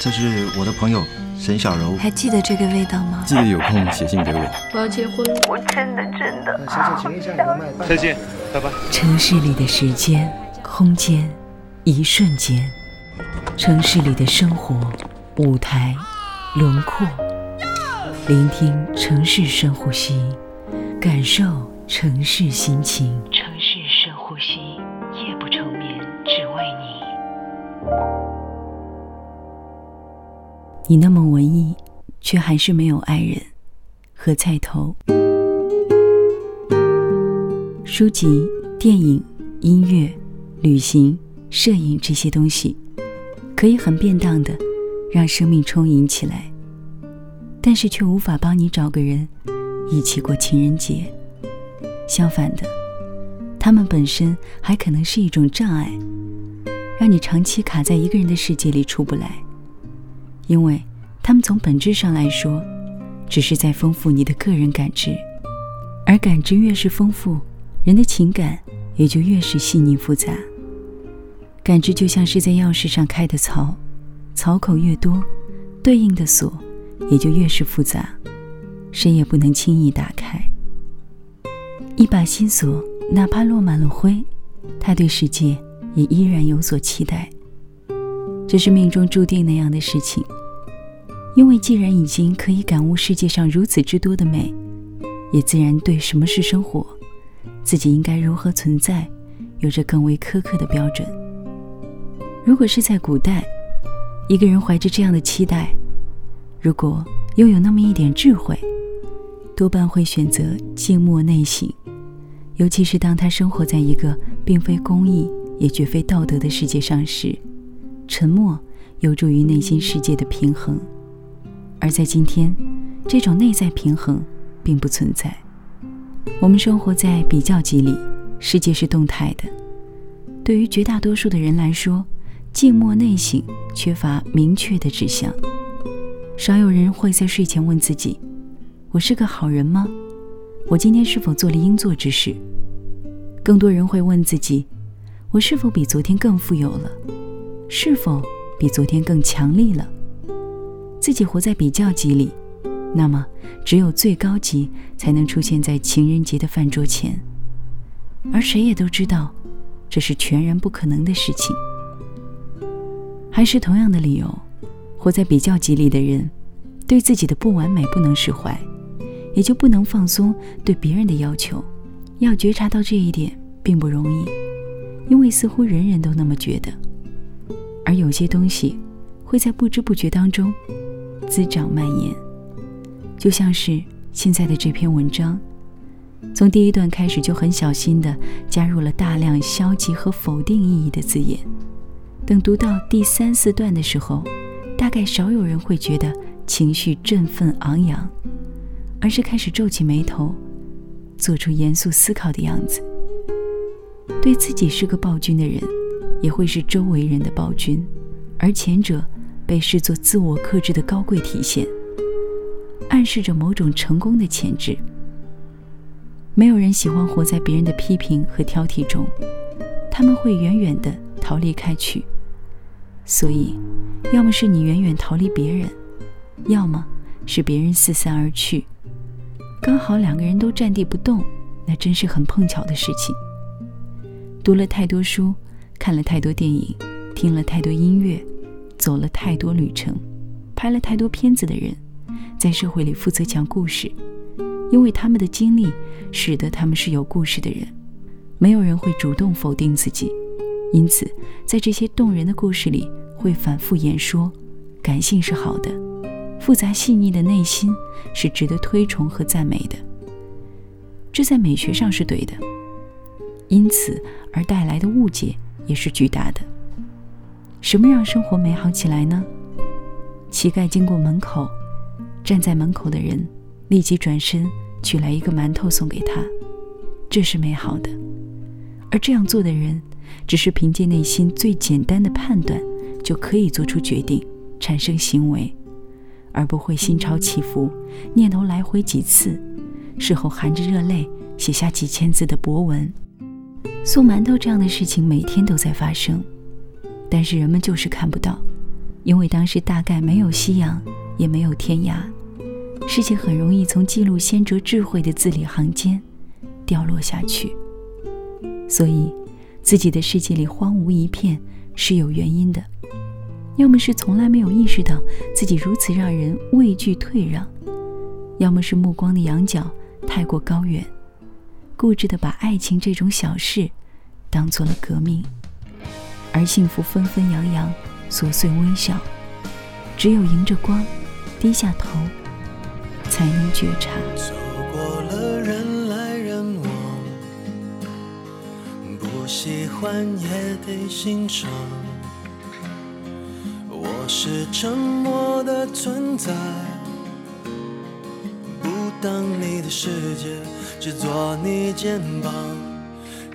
这是我的朋友沈小柔，还记得这个味道吗？记得有空写信给我。我要结婚了，我真的真的小姐，请问一下你的麦。再见，拜拜。城市里的时间、空间，一瞬间；城市里的生活、舞台、轮廓。聆听城市深呼吸，感受城市心情。你那么文艺，却还是没有爱人。和菜头。书籍、电影、音乐、旅行、摄影这些东西，可以很便当的让生命充盈起来。但是却无法帮你找个人一起过情人节。相反的，他们本身还可能是一种障碍，让你长期卡在一个人的世界里出不来。因为他们从本质上来说，只是在丰富你的个人感知，而感知越是丰富，人的情感也就越是细腻复杂。感知就像是在钥匙上开的槽，槽口越多，对应的锁。也就越是复杂，谁也不能轻易打开。一把新锁，哪怕落满了灰，他对世界也依然有所期待。这是命中注定那样的事情。因为既然已经可以感悟世界上如此之多的美，也自然对什么是生活，自己应该如何存在，有着更为苛刻的标准。如果是在古代，一个人怀着这样的期待。如果又有那么一点智慧，多半会选择静默内省。尤其是当他生活在一个并非公义也绝非道德的世界上时，沉默有助于内心世界的平衡。而在今天，这种内在平衡并不存在。我们生活在比较级里，世界是动态的。对于绝大多数的人来说，静默内省缺乏明确的指向。少有人会在睡前问自己：“我是个好人吗？我今天是否做了应做之事？”更多人会问自己：“我是否比昨天更富有了？是否比昨天更强力了？”自己活在比较级里，那么只有最高级才能出现在情人节的饭桌前，而谁也都知道，这是全然不可能的事情。还是同样的理由。活在比较级里的人，对自己的不完美不能释怀，也就不能放松对别人的要求。要觉察到这一点并不容易，因为似乎人人都那么觉得。而有些东西会在不知不觉当中滋长蔓延，就像是现在的这篇文章，从第一段开始就很小心地加入了大量消极和否定意义的字眼。等读到第三四段的时候。大概少有人会觉得情绪振奋昂扬，而是开始皱起眉头，做出严肃思考的样子。对自己是个暴君的人，也会是周围人的暴君，而前者被视作自我克制的高贵体现，暗示着某种成功的潜质。没有人喜欢活在别人的批评和挑剔中，他们会远远地逃离开去。所以，要么是你远远逃离别人，要么是别人四散而去，刚好两个人都站地不动，那真是很碰巧的事情。读了太多书，看了太多电影，听了太多音乐，走了太多旅程，拍了太多片子的人，在社会里负责讲故事，因为他们的经历使得他们是有故事的人。没有人会主动否定自己。因此，在这些动人的故事里，会反复演说，感性是好的，复杂细腻的内心是值得推崇和赞美的。这在美学上是对的，因此而带来的误解也是巨大的。什么让生活美好起来呢？乞丐经过门口，站在门口的人立即转身取来一个馒头送给他，这是美好的。而这样做的人。只是凭借内心最简单的判断，就可以做出决定、产生行为，而不会心潮起伏、念头来回几次，事后含着热泪写下几千字的博文。送馒头这样的事情每天都在发生，但是人们就是看不到，因为当时大概没有夕阳，也没有天涯，世界很容易从记录先哲智慧的字里行间掉落下去。所以，自己的世界里荒芜一片是有原因的，要么是从来没有意识到自己如此让人畏惧退让，要么是目光的仰角太过高远，固执的把爱情这种小事当做了革命，而幸福纷纷扬扬。琐碎微笑，只有迎着光，低下头，才能觉察。走过了人来人往，不喜欢也得欣赏。我是沉默的存在，不当你的世界，只做你肩膀，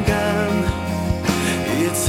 敢，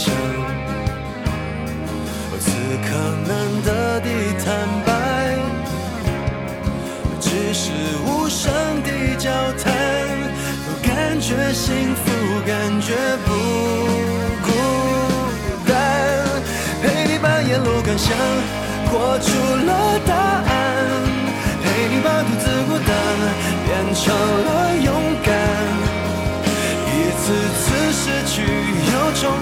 分享，此刻难得的坦白，只是无声的交谈，感觉幸福，感觉不孤单。陪你把沿路感想活出了答案，陪你把独自孤单变成了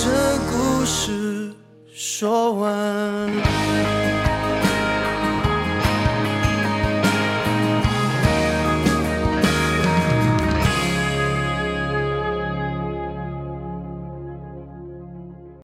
这故事说完。